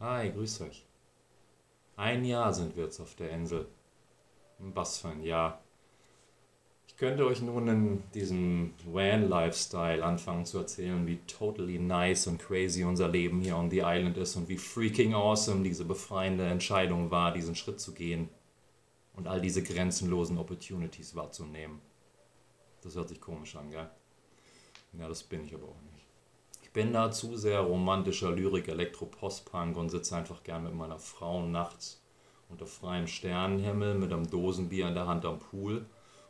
Hi, grüß euch. Ein Jahr sind wir jetzt auf der Insel. Was für ein Jahr. Ich könnte euch nun in diesem Van-Lifestyle anfangen zu erzählen, wie totally nice und crazy unser Leben hier on the island ist und wie freaking awesome diese befreiende Entscheidung war, diesen Schritt zu gehen und all diese grenzenlosen Opportunities wahrzunehmen. Das hört sich komisch an, gell? Ja, das bin ich aber auch nicht. Ich bin da zu sehr romantischer Lyrik, Elektro-Post-Punk und sitze einfach gern mit meiner Frau nachts unter freiem Sternenhimmel mit einem Dosenbier in der Hand am Pool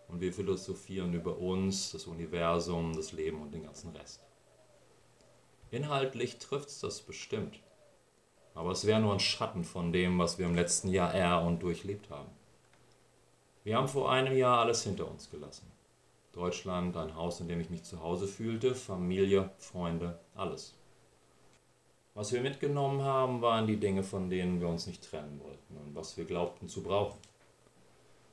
und wir philosophieren über uns, das Universum, das Leben und den ganzen Rest. Inhaltlich trifft es das bestimmt, aber es wäre nur ein Schatten von dem, was wir im letzten Jahr er und durchlebt haben. Wir haben vor einem Jahr alles hinter uns gelassen. Deutschland, ein Haus, in dem ich mich zu Hause fühlte, Familie, Freunde, alles. Was wir mitgenommen haben, waren die Dinge, von denen wir uns nicht trennen wollten und was wir glaubten zu brauchen.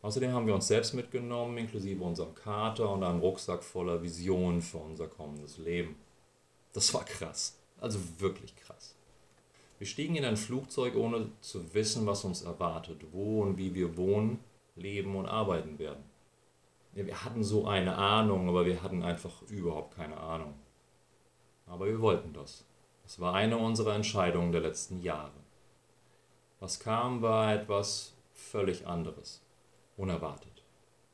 Außerdem haben wir uns selbst mitgenommen, inklusive unserem Kater und einem Rucksack voller Visionen für unser kommendes Leben. Das war krass, also wirklich krass. Wir stiegen in ein Flugzeug, ohne zu wissen, was uns erwartet, wo und wie wir wohnen, leben und arbeiten werden. Wir hatten so eine Ahnung, aber wir hatten einfach überhaupt keine Ahnung. Aber wir wollten das. Es war eine unserer Entscheidungen der letzten Jahre. Was kam, war etwas völlig anderes unerwartet.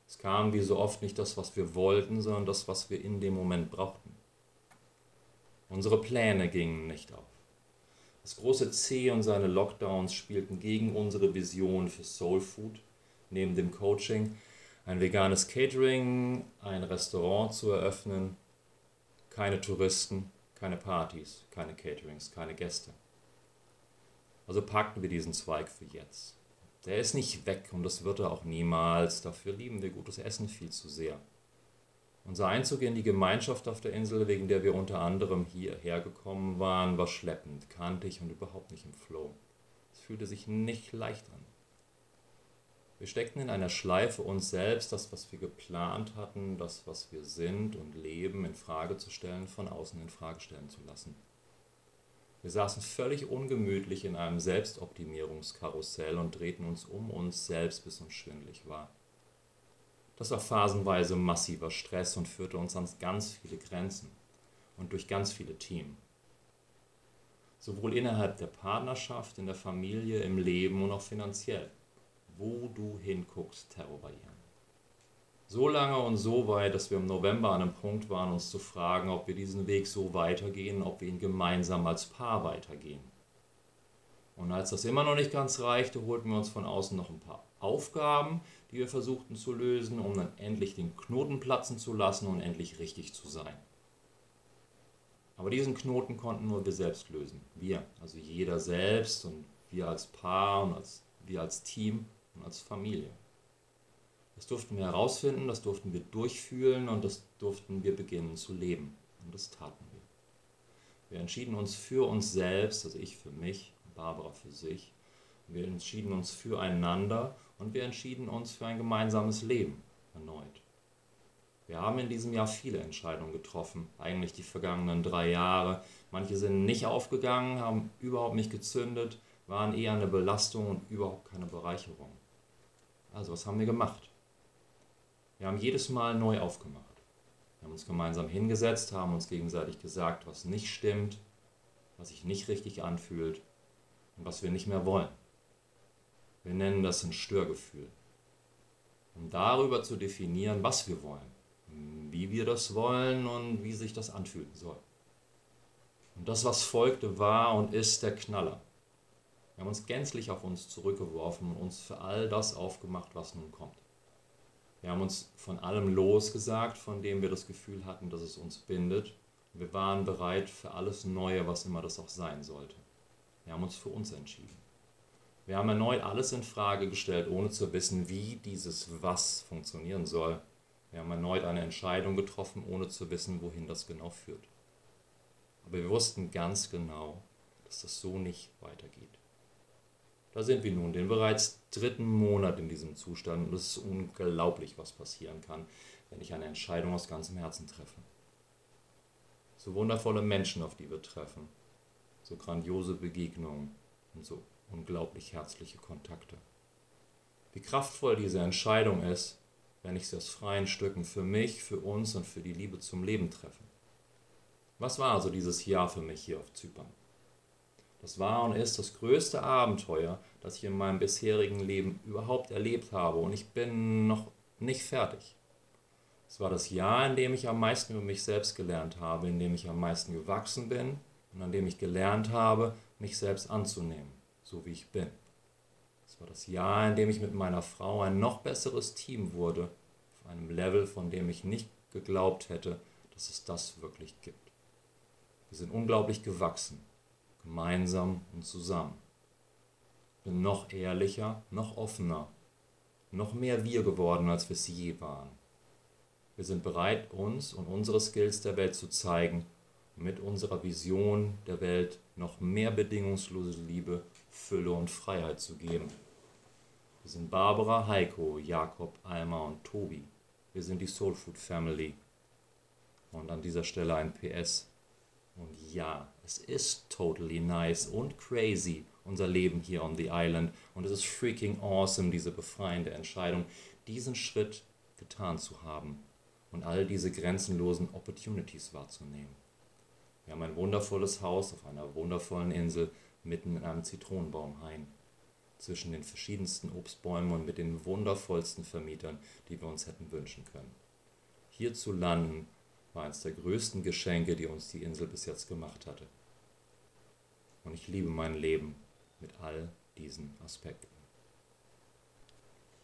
Es kam wie so oft nicht das, was wir wollten, sondern das, was wir in dem Moment brauchten. Unsere Pläne gingen nicht auf. Das große C und seine Lockdowns spielten gegen unsere Vision für Soul Food, neben dem Coaching, ein veganes Catering, ein Restaurant zu eröffnen, keine Touristen, keine Partys, keine Caterings, keine Gäste. Also packten wir diesen Zweig für jetzt. Der ist nicht weg und das wird er auch niemals. Dafür lieben wir gutes Essen viel zu sehr. Unser Einzug in die Gemeinschaft auf der Insel, wegen der wir unter anderem hierher gekommen waren, war schleppend, kantig und überhaupt nicht im Flow. Es fühlte sich nicht leicht an. Wir steckten in einer Schleife, uns selbst, das, was wir geplant hatten, das, was wir sind und leben, in Frage zu stellen, von außen in Frage stellen zu lassen. Wir saßen völlig ungemütlich in einem Selbstoptimierungskarussell und drehten uns um uns selbst, bis uns schwindlig war. Das war phasenweise massiver Stress und führte uns an ganz viele Grenzen und durch ganz viele Teams. Sowohl innerhalb der Partnerschaft, in der Familie, im Leben und auch finanziell. Wo du hinguckst, terrorieren so lange und so weit, dass wir im November an einem Punkt waren, uns zu fragen, ob wir diesen Weg so weitergehen, ob wir ihn gemeinsam als Paar weitergehen. Und als das immer noch nicht ganz reichte, holten wir uns von außen noch ein paar Aufgaben, die wir versuchten zu lösen, um dann endlich den Knoten platzen zu lassen und endlich richtig zu sein. Aber diesen Knoten konnten nur wir selbst lösen. Wir, also jeder selbst und wir als Paar und als, wir als Team und als Familie. Das durften wir herausfinden, das durften wir durchfühlen und das durften wir beginnen zu leben. Und das taten wir. Wir entschieden uns für uns selbst, also ich für mich, Barbara für sich. Wir entschieden uns füreinander und wir entschieden uns für ein gemeinsames Leben erneut. Wir haben in diesem Jahr viele Entscheidungen getroffen, eigentlich die vergangenen drei Jahre. Manche sind nicht aufgegangen, haben überhaupt nicht gezündet, waren eher eine Belastung und überhaupt keine Bereicherung. Also was haben wir gemacht? Wir haben jedes Mal neu aufgemacht. Wir haben uns gemeinsam hingesetzt, haben uns gegenseitig gesagt, was nicht stimmt, was sich nicht richtig anfühlt und was wir nicht mehr wollen. Wir nennen das ein Störgefühl. Um darüber zu definieren, was wir wollen, wie wir das wollen und wie sich das anfühlen soll. Und das, was folgte, war und ist der Knaller. Wir haben uns gänzlich auf uns zurückgeworfen und uns für all das aufgemacht, was nun kommt. Wir haben uns von allem losgesagt, von dem wir das Gefühl hatten, dass es uns bindet. Wir waren bereit für alles Neue, was immer das auch sein sollte. Wir haben uns für uns entschieden. Wir haben erneut alles in Frage gestellt, ohne zu wissen, wie dieses Was funktionieren soll. Wir haben erneut eine Entscheidung getroffen, ohne zu wissen, wohin das genau führt. Aber wir wussten ganz genau, dass das so nicht weitergeht. Da sind wir nun, den bereits dritten Monat in diesem Zustand. Und es ist unglaublich, was passieren kann, wenn ich eine Entscheidung aus ganzem Herzen treffe. So wundervolle Menschen, auf die wir treffen. So grandiose Begegnungen. und so unglaublich herzliche Kontakte. Wie kraftvoll diese Entscheidung ist, wenn ich sie aus freien Stücken für mich, für uns und für die Liebe zum Leben treffe. Was war also dieses Jahr für mich hier auf Zypern? Das war und ist das größte Abenteuer, das ich in meinem bisherigen Leben überhaupt erlebt habe und ich bin noch nicht fertig. Es war das Jahr, in dem ich am meisten über mich selbst gelernt habe, in dem ich am meisten gewachsen bin und an dem ich gelernt habe, mich selbst anzunehmen, so wie ich bin. Es war das Jahr, in dem ich mit meiner Frau ein noch besseres Team wurde, auf einem Level, von dem ich nicht geglaubt hätte, dass es das wirklich gibt. Wir sind unglaublich gewachsen, gemeinsam und zusammen. Bin noch ehrlicher, noch offener, noch mehr wir geworden, als wir es je waren. Wir sind bereit, uns und unsere Skills der Welt zu zeigen und mit unserer Vision der Welt noch mehr bedingungslose Liebe, Fülle und Freiheit zu geben. Wir sind Barbara, Heiko, Jakob, Alma und Tobi. Wir sind die Soul Food Family. Und an dieser Stelle ein PS. Und ja, es ist totally nice und crazy, unser Leben hier on the island. Und es ist freaking awesome, diese befreiende Entscheidung, diesen Schritt getan zu haben und all diese grenzenlosen Opportunities wahrzunehmen. Wir haben ein wundervolles Haus auf einer wundervollen Insel mitten in einem Zitronenbaumhain, zwischen den verschiedensten Obstbäumen und mit den wundervollsten Vermietern, die wir uns hätten wünschen können. Hier zu landen war eines der größten Geschenke, die uns die Insel bis jetzt gemacht hatte. Und ich liebe mein Leben mit all diesen Aspekten.